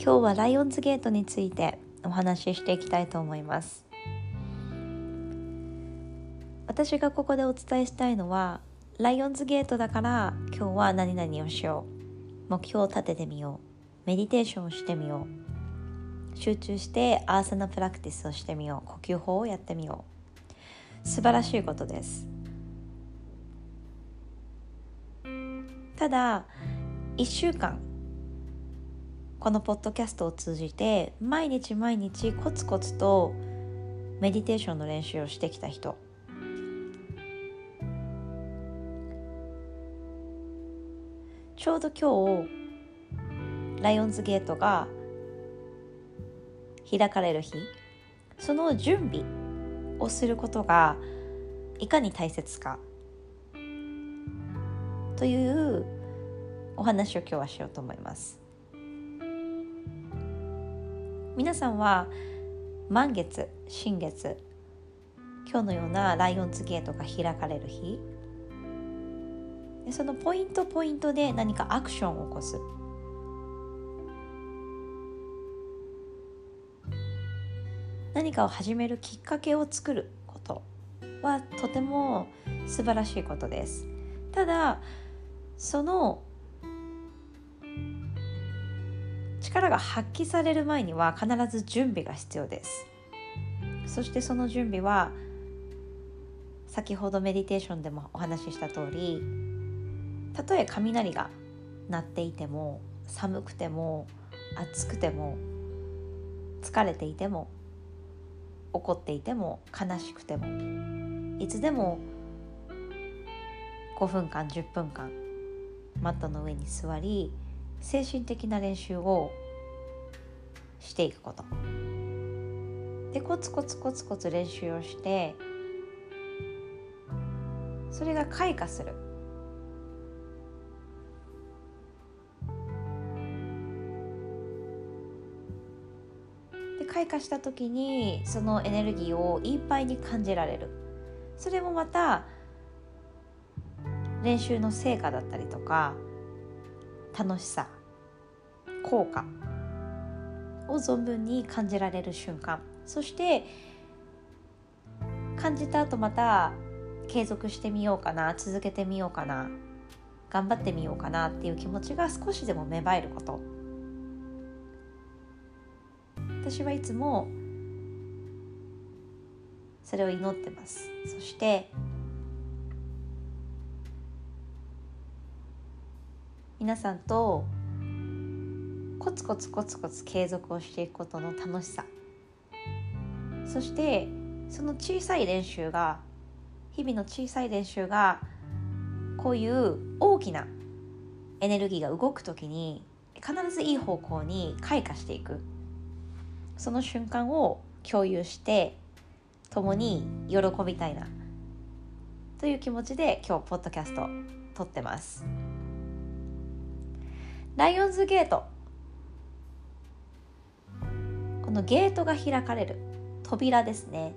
今日はライオンズゲートについてお話ししていきたいと思います。私がここでお伝えしたいのはライオンズゲートだから今日は何々をしよう。目標を立ててみよう。メディテーションをしてみよう。集中してアーサナプラクティスをしてみよう。呼吸法をやってみよう。素晴らしいことです。ただ1週間このポッドキャストを通じて毎日毎日コツコツとメディテーションの練習をしてきた人。ちょうど今日ライオンズゲートが開かれる日。その準備をすることがいかに大切か。というお話を今日はしようと思います。皆さんは満月新月今日のようなライオンズゲートが開かれる日。でそのポイントポイントで何かアクションを起こす。何かを始めるきっかけを作ることはとても素晴らしいことです。ただその力が発揮される前には必ず準備が必要です。そしてその準備は先ほどメディテーションでもお話しした通りたとえ雷が鳴っていても寒くても暑くても疲れていても怒っていても悲しくてもいつでも5分間10分間マットの上に座り精神的な練習をしていくこと。でコツコツコツコツ練習をしてそれが開花する。で開花した時にそのエネルギーをいっぱいに感じられる。それもまた練習の成果だったりとか楽しさ効果を存分に感じられる瞬間。そして感じた後また継続してみようかな続けてみようかな頑張ってみようかなっていう気持ちが少しでも芽生えること。私はいつもそれを祈ってます。そして皆さんとコツコツコツコツ継続をしていくことの楽しさそしてその小さい練習が日々の小さい練習がこういう大きなエネルギーが動く時に必ずいい方向に開花していくその瞬間を共有して共に喜びたいなという気持ちで今日ポッドキャスト撮ってます。ライオンズゲート。このゲートが開かれる。扉ですね。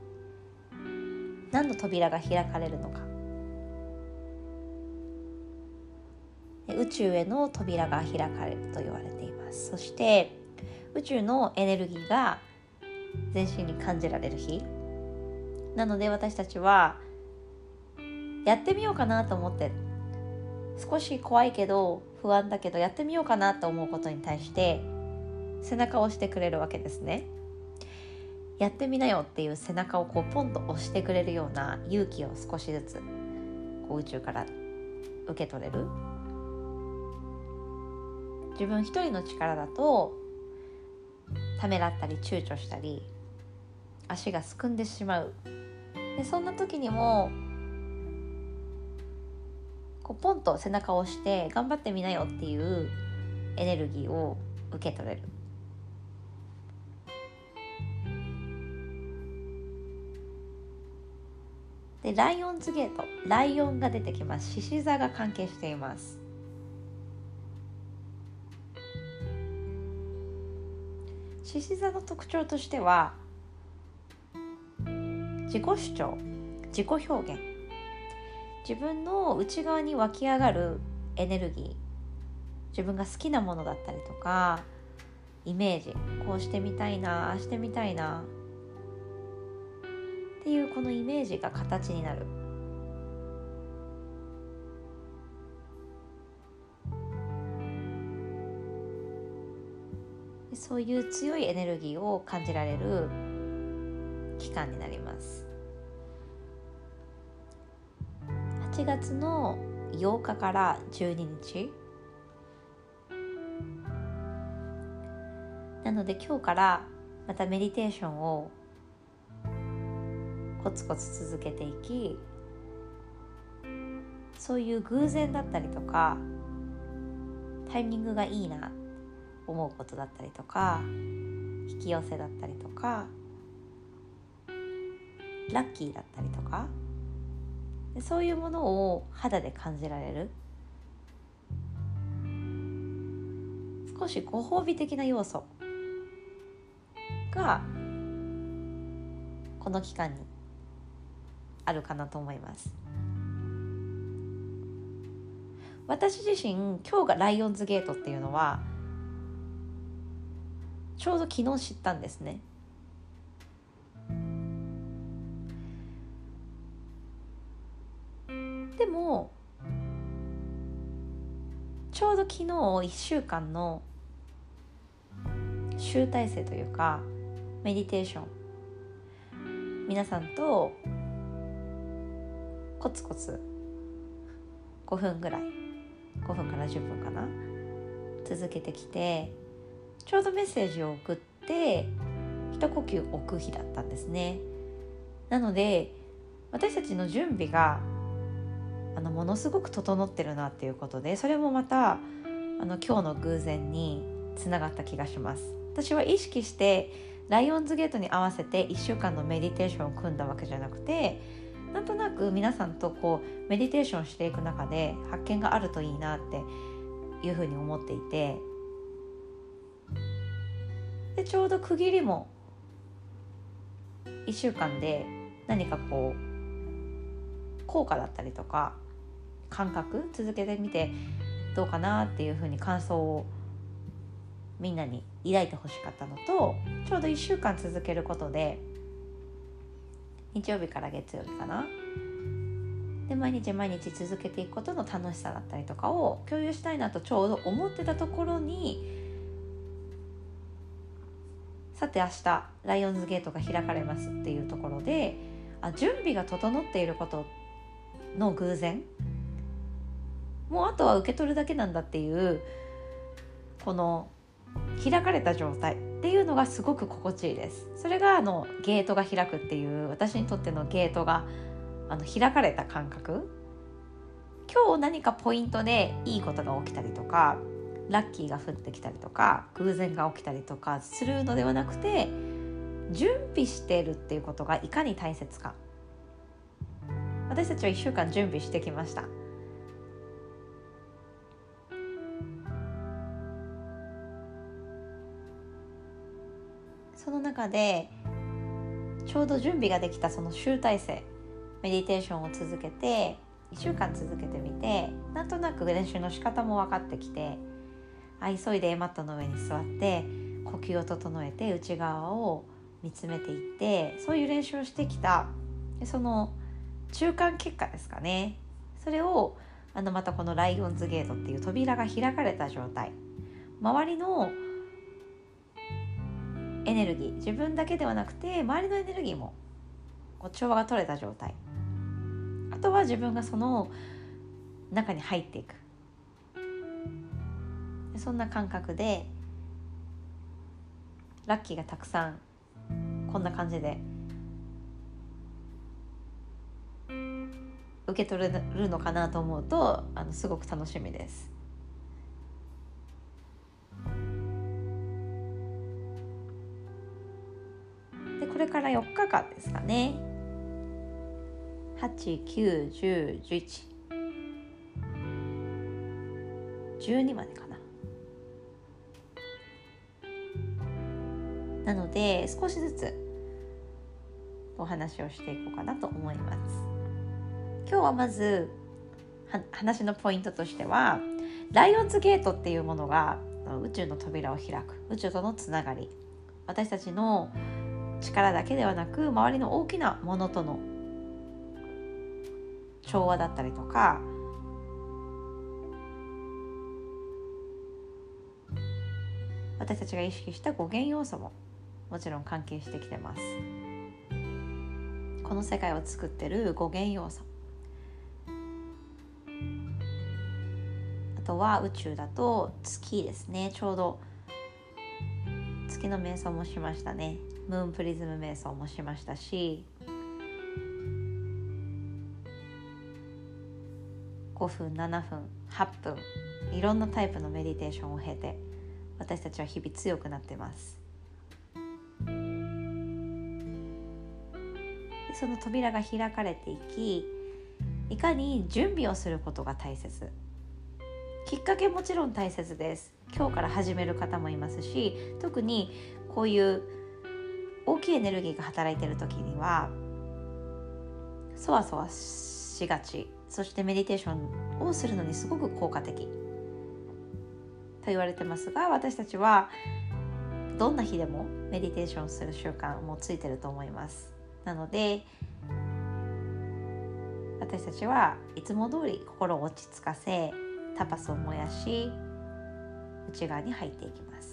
何の扉が開かれるのか。宇宙への扉が開かれると言われています。そして宇宙のエネルギーが全身に感じられる日。なので私たちはやってみようかなと思って少し怖いけど不安だけどやってみようかなと思うことに対して背中を押してくれるわけですね。やってみなよっていう背中をこうポンと押してくれるような勇気を少しずつこう宇宙から受け取れる自分一人の力だとためらったり躊躇したり足がすくんでしまうでそんな時にもこうポンと背中を押して頑張ってみなよっていうエネルギーを受け取れる。でライオンズゲートライオンが出てきます。獅子座が関係しています。獅子座の特徴としては自己主張自己表現。自分の内側に湧き上がるエネルギー自分が好きなものだったりとかイメージこうしてみたいなああしてみたいなっていうこのイメージが形になる。そういう強いエネルギーを感じられる期間になります。8月の8日から12日なので今日からまたメディテーションをコツコツ続けていきそういう偶然だったりとかタイミングがいいな思うことだったりとか引き寄せだったりとかラッキーだったりとかそういうものを肌で感じられる。少しご褒美的な要素がこの期間にあるかなと思います。私自身今日がライオンズゲートっていうのはちょうど昨日知ったんですね。昨日1週間の集大成というかメディテーション皆さんとコツコツ5分ぐらい5分から10分かな続けてきてちょうどメッセージを送って一呼吸置く日だったんですね。なので私たちの準備があのものすごく整ってるなっていうことでそれもまたあの今日の偶然につながった気がします。私は意識してライオンズゲートに合わせて1週間のメディテーションを組んだわけじゃなくてなんとなく皆さんとこうメディテーションしていく中で発見があるといいなっていうふうに思っていてでちょうど区切りも1週間で何かこう効果だったりとか感覚続けてみてどうかなっていうふうに感想をみんなに抱いてほしかったのとちょうど1週間続けることで日曜日から月曜日かな。で毎日毎日続けていくことの楽しさだったりとかを共有したいなとちょうど思ってたところにさて明日ライオンズゲートが開かれますっていうところであ準備が整っていることの偶然もうあとは受け取るだけなんだっていうこの開かれた状態っていうのがすごく心地いいです。それがあのゲートが開くっていう私にとってのゲートがあの開かれた感覚。今日何かポイントでいいことが起きたりとかラッキーが降ってきたりとか偶然が起きたりとかするのではなくて準備してるっていうことがいかに大切か。私たちは1週間準備してきました。その中でちょうど準備ができたその集大成メディテーションを続けて1週間続けてみてなんとなく練習の仕方も分かってきてあ急いでマットの上に座って呼吸を整えて内側を見つめていってそういう練習をしてきたその中間結果ですかね。それをあのまたこのライオンズゲートっていう扉が開かれた状態。周りのエネルギー自分だけではなくて周りのエネルギーもこう調和が取れた状態あとは自分がその中に入っていくそんな感覚でラッキーがたくさんこんな感じで受け取れるのかなと思うとあのすごく楽しみです。れから4日間ですかね。8、9、10、11。12までかな。なので少しずつお話をしていこうかなと思います今日はまず話のポイントとしてはライオンズゲートっていうものが宇宙の扉を開く宇宙とのつながり私たちの力だけではなく周りの大きなものとの調和だったりとか私たちが意識した語源要素ももちろん関係してきてます。この世界を作ってる語源要素。あとは宇宙だと月ですね。ちょうど月の瞑想もしましたね。ムーンプリズム瞑想もしましたし5分7分8分いろんなタイプのメディテーションを経て私たちは日々強くなってます。その扉が開かれていきいかに準備をすることが大切。きっかけもちろん大切です。今日から始める方もいますし特にこういう大きいエネルギーが働いている時にはそわそわしがち。そしてメディテーションをするのにすごく効果的。と言われてますが私たちはどんな日でもメディテーションする習慣もついてると思います。なので私たちはいつも通り心を落ち着かせタパスを燃やし内側に入っていきます。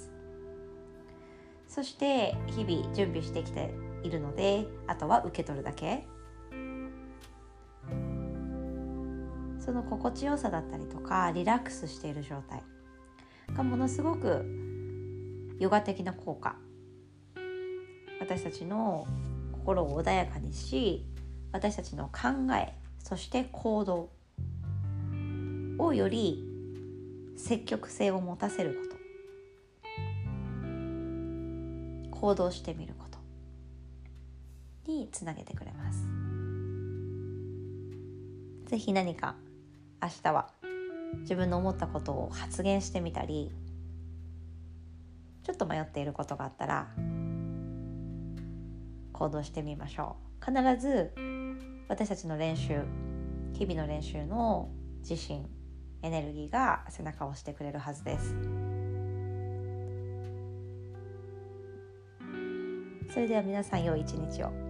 そして日々準備してきているのであとは受け取るだけ。その心地よさだったりとかリラックスしている状態。がものすごくヨガ的な効果。私たちの心を穏やかにし私たちの考えそして行動をより積極性を持たせること。行動してみることにつなげてくれます。是非何か明日は自分の思ったことを発言してみたりちょっと迷っていることがあったら行動してみましょう。必ず私たちの練習日々の練習の自信エネルギーが背中を押してくれるはずです。それでは皆さん良い一日を。